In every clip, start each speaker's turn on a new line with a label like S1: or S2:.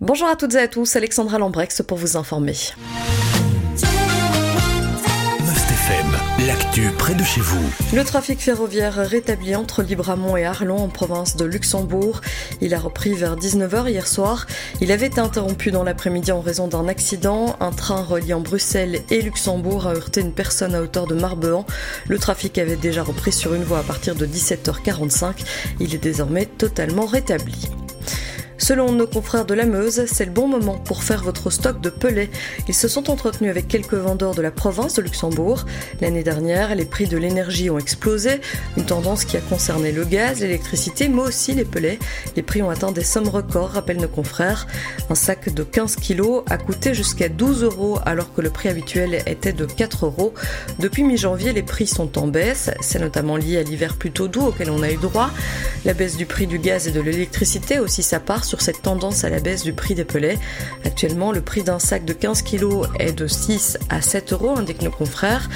S1: Bonjour à toutes et à tous, Alexandra Lambrex pour vous informer.
S2: l'actu près de chez vous.
S1: Le trafic ferroviaire rétabli entre Libramont et Arlon en province de Luxembourg. Il a repris vers 19h hier soir. Il avait été interrompu dans l'après-midi en raison d'un accident. Un train reliant Bruxelles et Luxembourg a heurté une personne à hauteur de Marbehan. Le trafic avait déjà repris sur une voie à partir de 17h45. Il est désormais totalement rétabli. Selon nos confrères de la Meuse, c'est le bon moment pour faire votre stock de pelets. Ils se sont entretenus avec quelques vendeurs de la province de Luxembourg. L'année dernière, les prix de l'énergie ont explosé, une tendance qui a concerné le gaz, l'électricité, mais aussi les pelets. Les prix ont atteint des sommes records, rappellent nos confrères. Un sac de 15 kg a coûté jusqu'à 12 euros alors que le prix habituel était de 4 euros. Depuis mi-janvier, les prix sont en baisse. C'est notamment lié à l'hiver plutôt doux auquel on a eu droit. La baisse du prix du gaz et de l'électricité aussi sa part sur cette tendance à la baisse du prix des pelets. Actuellement, le prix d'un sac de 15 kg est de 6 à 7 euros, indiquent nos confrères.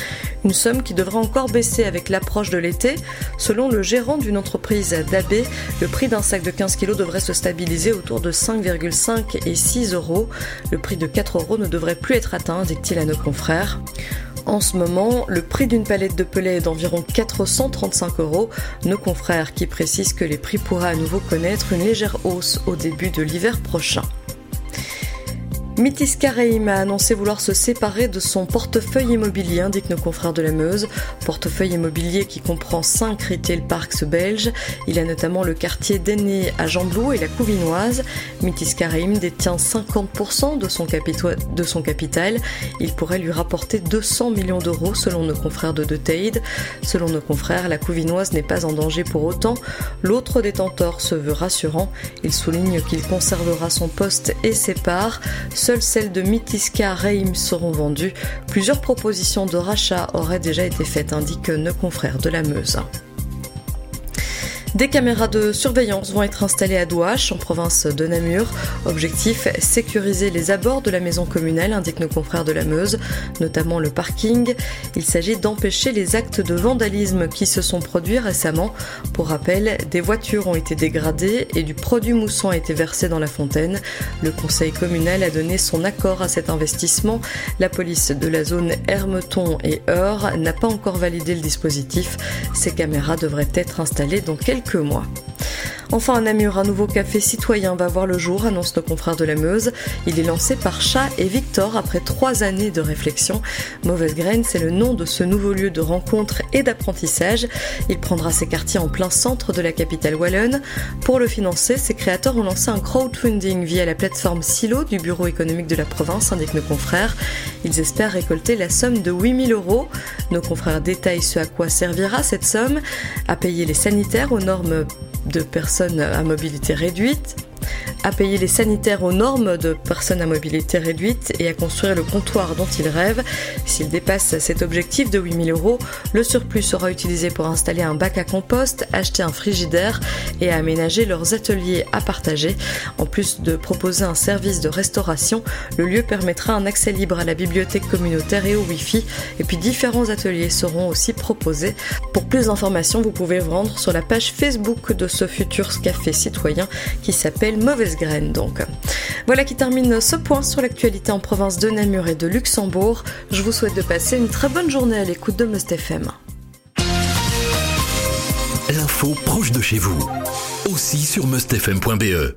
S1: Une somme qui devrait encore baisser avec l'approche de l'été. Selon le gérant d'une entreprise d'AB, le prix d'un sac de 15 kg devrait se stabiliser autour de 5,5 et 6 euros. Le prix de 4 euros ne devrait plus être atteint, dit-il à nos confrères. En ce moment, le prix d'une palette de pellet est d'environ 435 euros. Nos confrères qui précisent que les prix pourraient à nouveau connaître une légère hausse au début de l'hiver prochain. Métis Kareim a annoncé vouloir se séparer de son portefeuille immobilier, indique nos confrères de la Meuse. Portefeuille immobilier qui comprend 5 retail parks belges. Il a notamment le quartier d'Aîné à Jamblou et la Couvinoise. Métis Kareim détient 50% de son, capital. Il pourrait lui rapporter 200 millions d'euros selon nos confrères de De Selon nos confrères, la Couvinoise n'est pas en danger pour autant. L'autre détenteur se veut rassurant. Il souligne qu'il conservera son poste et ses parts. Seules celles de Mitiska Reim seront vendues. Plusieurs propositions de rachat auraient déjà été faites, indiquent nos confrères de la Meuse. Des caméras de surveillance vont être installées à Douache, en province de Namur. Objectif, sécuriser les abords de la maison communale, indiquent nos confrères de la Meuse, notamment le parking. Il s'agit d'empêcher les actes de vandalisme qui se sont produits récemment. Pour rappel, des voitures ont été dégradées et du produit moussant a été versé dans la fontaine. Le conseil communal a donné son accord à cet investissement. La police de la zone Hermeton et Heure n'a pas encore validé le dispositif. Ces caméras devraient être installées dans quelques que moi. Enfin, à Namur, un nouveau café citoyen va voir le jour, annonce nos confrères de la Meuse. Il est lancé par Chat et Victor après trois années de réflexion. Mauvaise Graine, c'est le nom de ce nouveau lieu de rencontre et d'apprentissage. Il prendra ses quartiers en plein centre de la capitale wallonne. Pour le financer, ses créateurs ont lancé un crowdfunding via la plateforme Silo du Bureau économique de la province, indiquent nos confrères. Ils espèrent récolter la somme de 8000 euros. Nos confrères détaillent ce à quoi servira cette somme, à payer les sanitaires aux normes de personnes à mobilité réduite, à payer les sanitaires aux normes de personnes à mobilité réduite et à construire le comptoir dont ils rêvent. S'ils dépassent cet objectif de 8000 euros, le surplus sera utilisé pour installer un bac à compost, acheter un frigidaire et aménager leurs ateliers à partager. En plus de proposer un service de restauration, le lieu permettra un accès libre à la bibliothèque communautaire et au Wi-Fi. Et puis différents ateliers seront aussi proposés. Pour plus d'informations, vous pouvez vous rendre sur la page Facebook de ce futur café citoyen qui s'appelle Mauvaise graines donc. Voilà qui termine ce point sur l'actualité en province de Namur et de Luxembourg. Je vous souhaite de passer une très bonne journée à l'écoute de Must FM.
S2: L'info proche de chez vous, aussi sur mustfm.be.